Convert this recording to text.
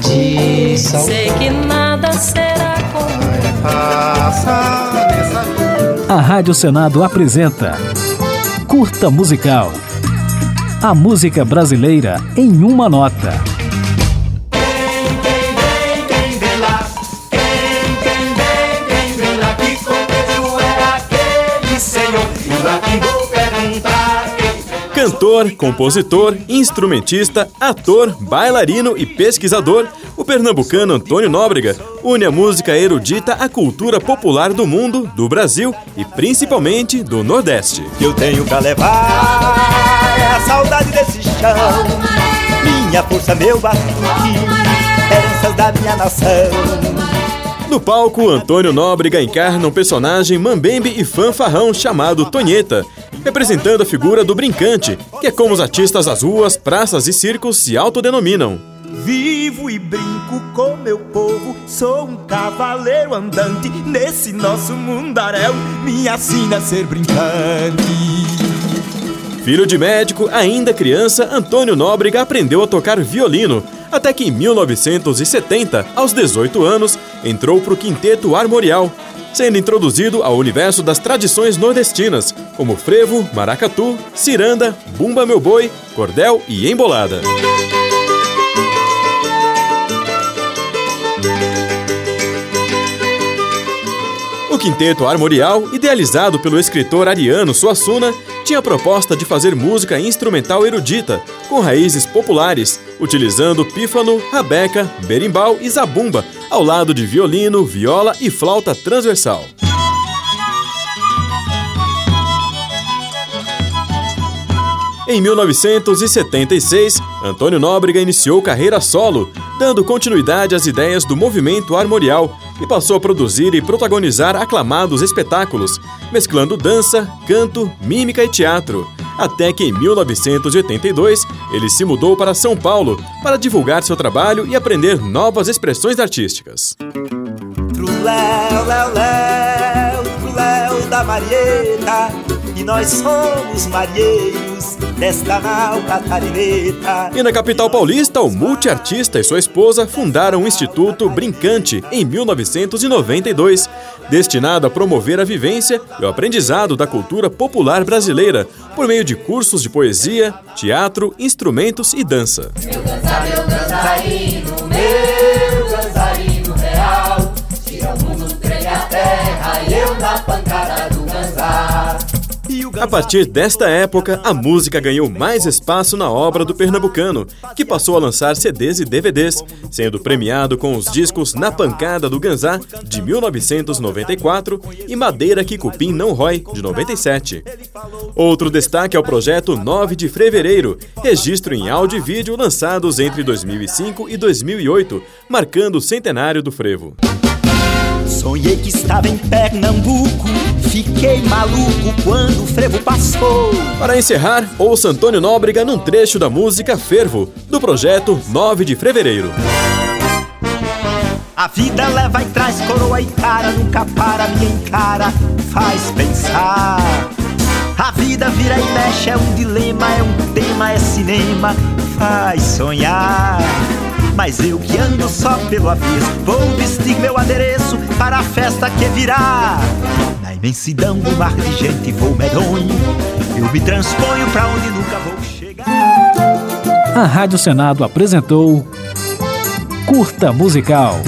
tradição. Sei que nada será como Passa nessa vida. A Rádio Senado apresenta Curta Musical. A música brasileira em uma nota. Cantor, compositor, instrumentista, ator, bailarino e pesquisador, o pernambucano Antônio Nóbrega une a música erudita à cultura popular do mundo, do Brasil e principalmente do Nordeste. eu tenho pra levar a saudade desse chão. Minha força, meu batuque, heranças da minha nação. No palco, Antônio Nóbrega encarna um personagem mambembe e fanfarrão chamado Tonheta, representando a figura do brincante, que é como os artistas das ruas, praças e circos se autodenominam. Vivo e brinco com meu povo, sou um cavaleiro andante nesse nosso mundaréu. Me ensina a ser brincante. Filho de médico, ainda criança, Antônio Nóbrega aprendeu a tocar violino, até que em 1970, aos 18 anos, entrou para o Quinteto Armorial, sendo introduzido ao universo das tradições nordestinas, como frevo, maracatu, ciranda, bumba meu boi, cordel e embolada. Quinteto Armorial, idealizado pelo escritor Ariano Suassuna, tinha a proposta de fazer música instrumental erudita, com raízes populares, utilizando pífano, rabeca, berimbau e zabumba, ao lado de violino, viola e flauta transversal. Em 1976, Antônio Nóbrega iniciou carreira solo, dando continuidade às ideias do movimento armorial e passou a produzir e protagonizar aclamados espetáculos, mesclando dança, canto, mímica e teatro. Até que em 1982 ele se mudou para São Paulo para divulgar seu trabalho e aprender novas expressões artísticas. Da Marieta. E nós somos marinheiros desta nau catarineta. E na capital paulista, o multiartista e sua esposa fundaram o Instituto Brincante em 1992, destinado a promover a vivência e o aprendizado da cultura popular brasileira por meio de cursos de poesia, teatro, instrumentos e dança. Meu ganzarino, A partir desta época, a música ganhou mais espaço na obra do pernambucano, que passou a lançar CDs e DVDs, sendo premiado com os discos Na Pancada do Ganzá, de 1994, e Madeira que Cupim Não Rói, de 97. Outro destaque é o projeto 9 de Fevereiro, registro em áudio e vídeo lançados entre 2005 e 2008, marcando o centenário do frevo. Sonhei que estava em Pernambuco, fiquei maluco quando o frevo passou. Para encerrar, ouça Antônio Nóbrega num trecho da música Fervo, do projeto 9 de Fevereiro. A vida leva e traz coroa e cara, nunca para, me encara, faz pensar. A vida vira e mexe, é um dilema, é um tema, é cinema, faz sonhar. Mas eu que ando só pelo avesso, vou vestir meu adereço para a festa que virá. Na imensidão do mar de gente vou medonho, eu me transponho pra onde nunca vou chegar. A Rádio Senado apresentou Curta Musical.